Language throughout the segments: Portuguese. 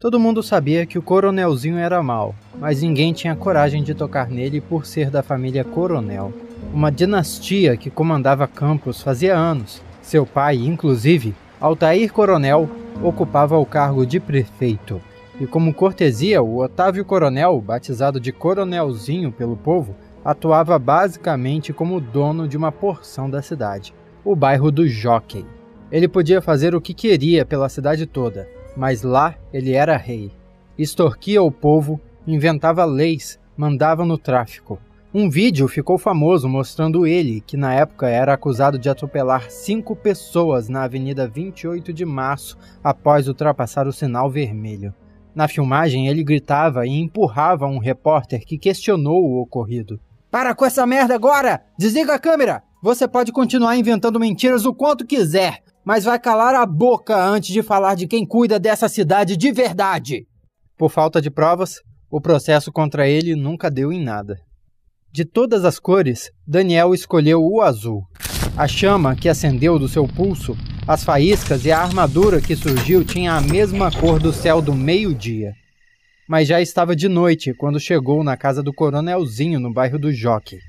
Todo mundo sabia que o coronelzinho era mau, mas ninguém tinha coragem de tocar nele por ser da família Coronel, uma dinastia que comandava Campos fazia anos. Seu pai, inclusive, Altair Coronel, ocupava o cargo de prefeito. E como cortesia, o Otávio Coronel, batizado de Coronelzinho pelo povo, atuava basicamente como dono de uma porção da cidade, o bairro do Jockey. Ele podia fazer o que queria pela cidade toda, mas lá ele era rei. Extorquia o povo, inventava leis, mandava no tráfico. Um vídeo ficou famoso mostrando ele, que na época era acusado de atropelar cinco pessoas na Avenida 28 de Março após ultrapassar o sinal vermelho. Na filmagem, ele gritava e empurrava um repórter que questionou o ocorrido. Para com essa merda agora! Desliga a câmera! Você pode continuar inventando mentiras o quanto quiser, mas vai calar a boca antes de falar de quem cuida dessa cidade de verdade. Por falta de provas, o processo contra ele nunca deu em nada. De todas as cores, Daniel escolheu o azul. A chama que acendeu do seu pulso, as faíscas e a armadura que surgiu tinha a mesma cor do céu do meio-dia. Mas já estava de noite quando chegou na casa do coronelzinho no bairro do Joque.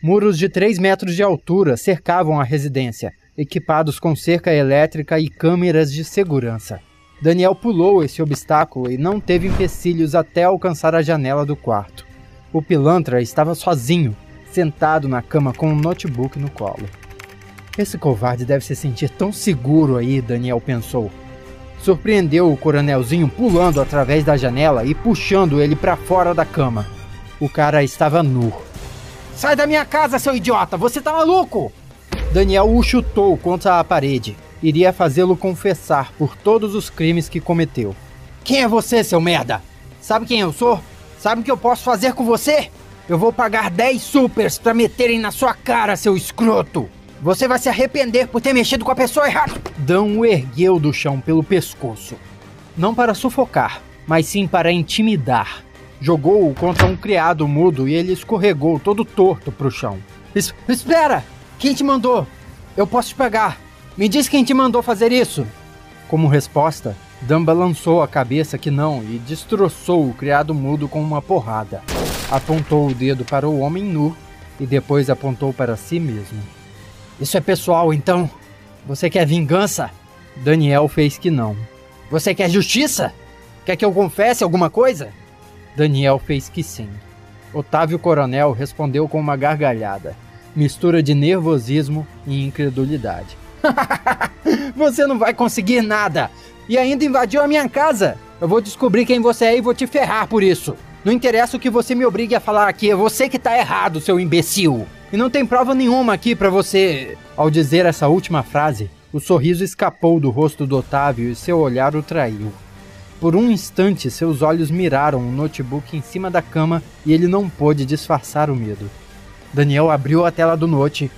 Muros de 3 metros de altura cercavam a residência, equipados com cerca elétrica e câmeras de segurança. Daniel pulou esse obstáculo e não teve empecilhos até alcançar a janela do quarto. O pilantra estava sozinho, sentado na cama com um notebook no colo. Esse covarde deve se sentir tão seguro aí, Daniel pensou. Surpreendeu o coronelzinho pulando através da janela e puxando ele para fora da cama. O cara estava nu. Sai da minha casa, seu idiota! Você tá maluco? Daniel o chutou contra a parede. Iria fazê-lo confessar por todos os crimes que cometeu. Quem é você, seu merda? Sabe quem eu sou? Sabe o que eu posso fazer com você? Eu vou pagar 10 supers para meterem na sua cara, seu escroto! Você vai se arrepender por ter mexido com a pessoa errada! Dan o ergueu do chão pelo pescoço. Não para sufocar, mas sim para intimidar. Jogou-o contra um criado mudo e ele escorregou todo torto para o chão. Es espera! Quem te mandou? Eu posso te pegar. Me diz quem te mandou fazer isso. Como resposta, Dan balançou a cabeça que não e destroçou o criado mudo com uma porrada. Apontou o dedo para o homem nu e depois apontou para si mesmo. Isso é pessoal, então? Você quer vingança? Daniel fez que não. Você quer justiça? Quer que eu confesse alguma coisa? Daniel fez que sim. Otávio Coronel respondeu com uma gargalhada mistura de nervosismo e incredulidade. você não vai conseguir nada! E ainda invadiu a minha casa! Eu vou descobrir quem você é e vou te ferrar por isso! Não interessa o que você me obrigue a falar aqui, é você que tá errado, seu imbecil! E não tem prova nenhuma aqui para você. Ao dizer essa última frase, o sorriso escapou do rosto do Otávio e seu olhar o traiu. Por um instante, seus olhos miraram o notebook em cima da cama e ele não pôde disfarçar o medo. Daniel abriu a tela do Note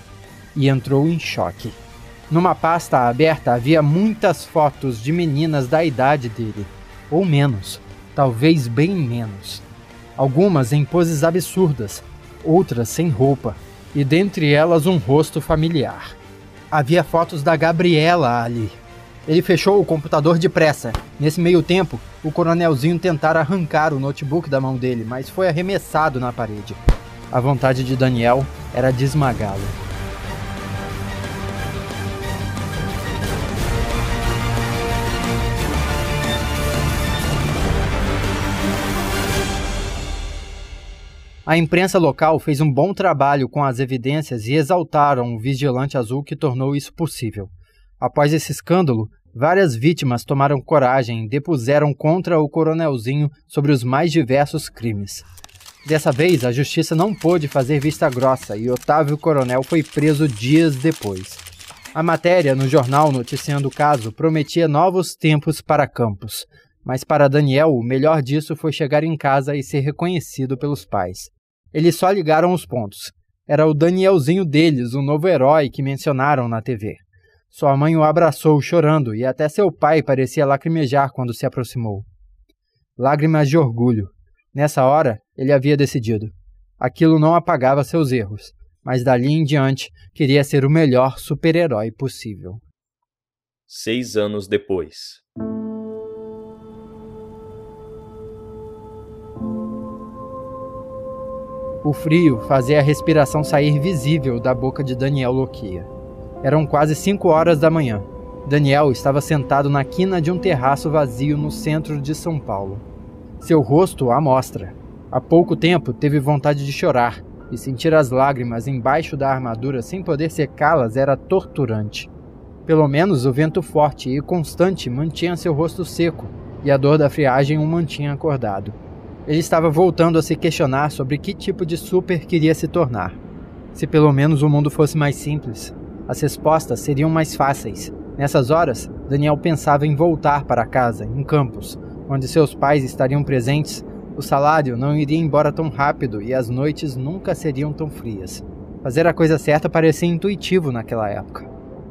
e entrou em choque. Numa pasta aberta havia muitas fotos de meninas da idade dele, ou menos, talvez bem menos. Algumas em poses absurdas, outras sem roupa, e dentre elas um rosto familiar. Havia fotos da Gabriela ali. Ele fechou o computador depressa. Nesse meio tempo, o coronelzinho tentara arrancar o notebook da mão dele, mas foi arremessado na parede. A vontade de Daniel era de esmagá-lo. A imprensa local fez um bom trabalho com as evidências e exaltaram o vigilante azul que tornou isso possível. Após esse escândalo, várias vítimas tomaram coragem e depuseram contra o coronelzinho sobre os mais diversos crimes. Dessa vez, a justiça não pôde fazer vista grossa e Otávio Coronel foi preso dias depois. A matéria no jornal noticiando o caso prometia novos tempos para Campos, mas para Daniel o melhor disso foi chegar em casa e ser reconhecido pelos pais. Eles só ligaram os pontos. Era o Danielzinho deles, o novo herói que mencionaram na TV. Sua mãe o abraçou chorando e até seu pai parecia lacrimejar quando se aproximou. Lágrimas de orgulho, Nessa hora, ele havia decidido. Aquilo não apagava seus erros, mas dali em diante queria ser o melhor super-herói possível. Seis anos depois. O frio fazia a respiração sair visível da boca de Daniel Loquia. Eram quase cinco horas da manhã. Daniel estava sentado na quina de um terraço vazio no centro de São Paulo. Seu rosto à mostra. Há pouco tempo teve vontade de chorar, e sentir as lágrimas embaixo da armadura sem poder secá-las era torturante. Pelo menos o vento forte e constante mantinha seu rosto seco, e a dor da friagem o mantinha acordado. Ele estava voltando a se questionar sobre que tipo de super queria se tornar. Se pelo menos o mundo fosse mais simples, as respostas seriam mais fáceis. Nessas horas, Daniel pensava em voltar para casa, em Campos, onde seus pais estariam presentes. O salário não iria embora tão rápido e as noites nunca seriam tão frias. Fazer a coisa certa parecia intuitivo naquela época.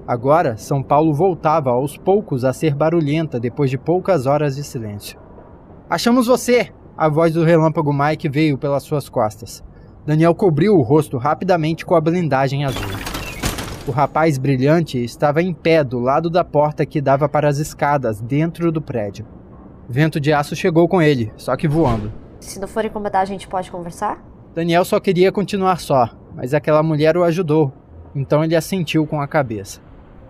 Agora, São Paulo voltava aos poucos a ser barulhenta depois de poucas horas de silêncio. Achamos você! A voz do relâmpago Mike veio pelas suas costas. Daniel cobriu o rosto rapidamente com a blindagem azul. O rapaz brilhante estava em pé do lado da porta que dava para as escadas dentro do prédio. Vento de aço chegou com ele, só que voando. Se não for incomodar, a gente pode conversar? Daniel só queria continuar só, mas aquela mulher o ajudou, então ele assentiu com a cabeça.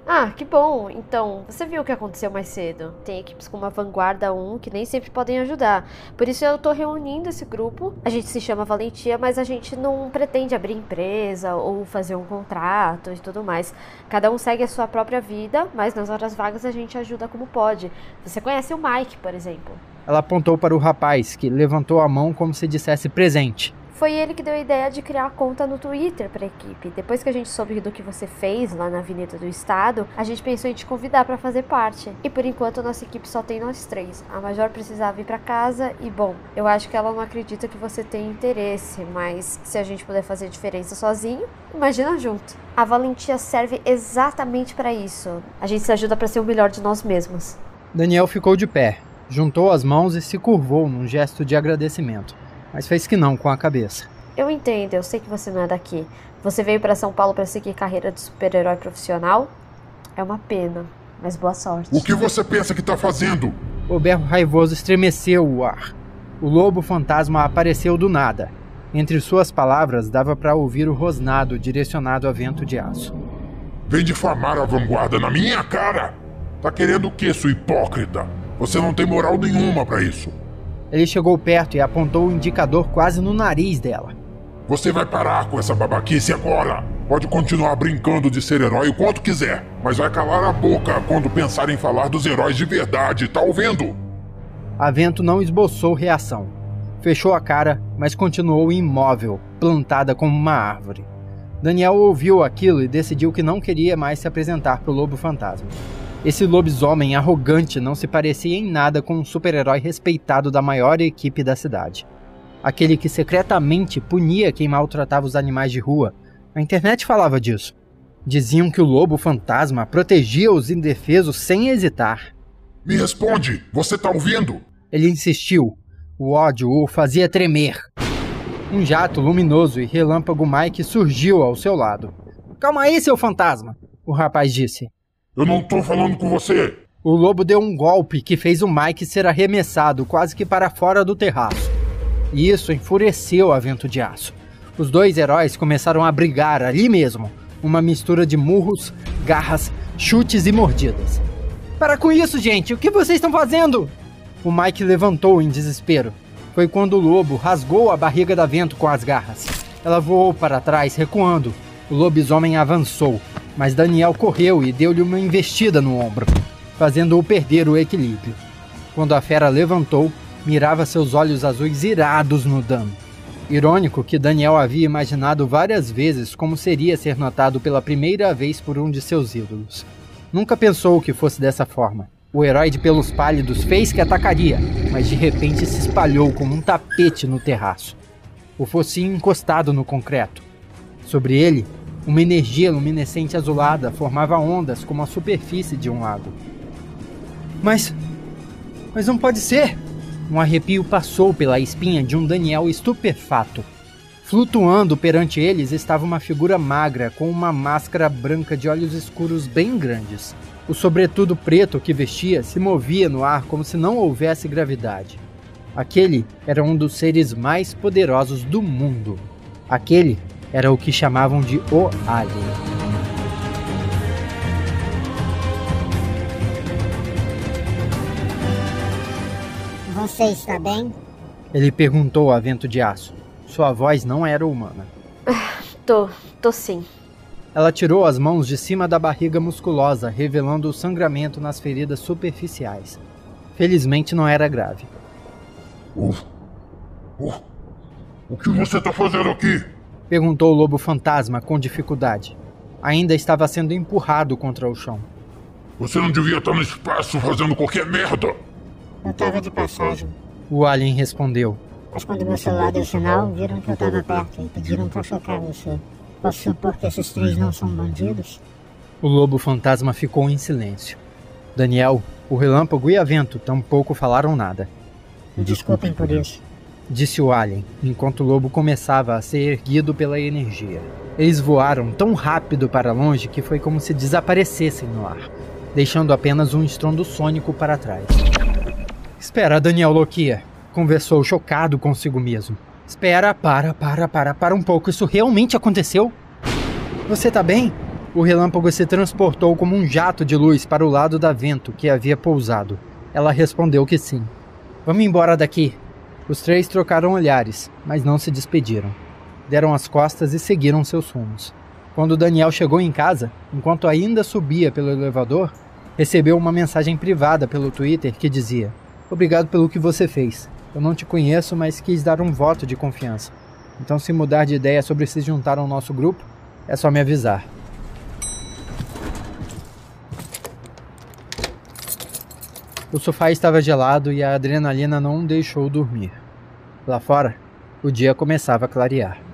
Ah, que bom. Então, você viu o que aconteceu mais cedo. Tem equipes como a Vanguarda 1 que nem sempre podem ajudar. Por isso eu tô reunindo esse grupo. A gente se chama Valentia, mas a gente não pretende abrir empresa ou fazer um contrato e tudo mais. Cada um segue a sua própria vida, mas nas horas vagas a gente ajuda como pode. Você conhece o Mike, por exemplo? Ela apontou para o rapaz, que levantou a mão como se dissesse presente. Foi ele que deu a ideia de criar a conta no Twitter para a equipe. Depois que a gente soube do que você fez lá na Avenida do Estado, a gente pensou em te convidar para fazer parte. E por enquanto nossa equipe só tem nós três. A Major precisava ir para casa e bom, eu acho que ela não acredita que você tem interesse, mas se a gente puder fazer diferença sozinho, imagina junto. A valentia serve exatamente para isso. A gente se ajuda para ser o melhor de nós mesmos. Daniel ficou de pé, juntou as mãos e se curvou num gesto de agradecimento mas fez que não com a cabeça. Eu entendo, eu sei que você não é daqui. Você veio para São Paulo para seguir carreira de super-herói profissional? É uma pena, mas boa sorte. O que você pensa que tá fazendo? O berro raivoso estremeceu o ar. O lobo fantasma apareceu do nada. Entre suas palavras dava para ouvir o rosnado direcionado a vento de aço. Vem difamar a vanguarda na minha cara! Tá querendo o que, sua hipócrita? Você não tem moral nenhuma para isso. Ele chegou perto e apontou o indicador quase no nariz dela. Você vai parar com essa babaquice agora! Pode continuar brincando de ser herói o quanto quiser, mas vai calar a boca quando pensar em falar dos heróis de verdade, tá ouvindo? Avento não esboçou reação. Fechou a cara, mas continuou imóvel, plantada como uma árvore. Daniel ouviu aquilo e decidiu que não queria mais se apresentar para o lobo fantasma. Esse lobisomem arrogante não se parecia em nada com um super-herói respeitado da maior equipe da cidade. Aquele que secretamente punia quem maltratava os animais de rua. A internet falava disso. Diziam que o lobo fantasma protegia os indefesos sem hesitar. Me responde, você tá ouvindo? Ele insistiu. O ódio o fazia tremer. Um jato luminoso e relâmpago Mike surgiu ao seu lado. Calma aí, seu fantasma, o rapaz disse. Eu não tô falando com você! O lobo deu um golpe que fez o Mike ser arremessado quase que para fora do terraço. E isso enfureceu a vento de aço. Os dois heróis começaram a brigar ali mesmo, uma mistura de murros, garras, chutes e mordidas. Para com isso, gente! O que vocês estão fazendo? O Mike levantou em desespero. Foi quando o lobo rasgou a barriga da vento com as garras. Ela voou para trás, recuando. O lobisomem avançou, mas Daniel correu e deu-lhe uma investida no ombro, fazendo-o perder o equilíbrio. Quando a fera levantou, mirava seus olhos azuis irados no dano. Irônico que Daniel havia imaginado várias vezes como seria ser notado pela primeira vez por um de seus ídolos. Nunca pensou que fosse dessa forma. O herói de pelos pálidos fez que atacaria, mas de repente se espalhou como um tapete no terraço. O focinho encostado no concreto. Sobre ele, uma energia luminescente azulada formava ondas como a superfície de um lago. Mas. Mas não pode ser! Um arrepio passou pela espinha de um Daniel estupefato. Flutuando perante eles estava uma figura magra com uma máscara branca de olhos escuros bem grandes. O sobretudo preto que vestia se movia no ar como se não houvesse gravidade. Aquele era um dos seres mais poderosos do mundo. Aquele era o que chamavam de O Alien. Você está bem? Ele perguntou a vento de aço. Sua voz não era humana. Tô, tô sim. Ela tirou as mãos de cima da barriga musculosa, revelando o sangramento nas feridas superficiais. Felizmente não era grave. Uh, o que você está fazendo aqui? Perguntou o lobo fantasma com dificuldade. Ainda estava sendo empurrado contra o chão. Você não devia estar no espaço fazendo qualquer merda. Eu tava de passagem. O alien respondeu. Mas quando meu celular deu sinal, viram que eu tava perto e pediram pra focar você. Posso supor que esses três não são bandidos? O lobo fantasma ficou em silêncio. Daniel, o relâmpago e a vento tampouco falaram nada. Me desculpem por isso. Disse o alien, enquanto o lobo começava a ser erguido pela energia. Eles voaram tão rápido para longe que foi como se desaparecessem no ar, deixando apenas um estrondo sônico para trás. Espera, Daniel Lokia, conversou chocado consigo mesmo. Espera, para, para, para, para um pouco. Isso realmente aconteceu? Você tá bem? O relâmpago se transportou como um jato de luz para o lado da vento que havia pousado. Ela respondeu que sim. Vamos embora daqui. Os três trocaram olhares, mas não se despediram. Deram as costas e seguiram seus rumos. Quando Daniel chegou em casa, enquanto ainda subia pelo elevador, recebeu uma mensagem privada pelo Twitter que dizia: Obrigado pelo que você fez. Eu não te conheço, mas quis dar um voto de confiança. Então, se mudar de ideia sobre se juntar ao nosso grupo, é só me avisar. O sofá estava gelado e a adrenalina não deixou dormir. Lá fora, o dia começava a clarear.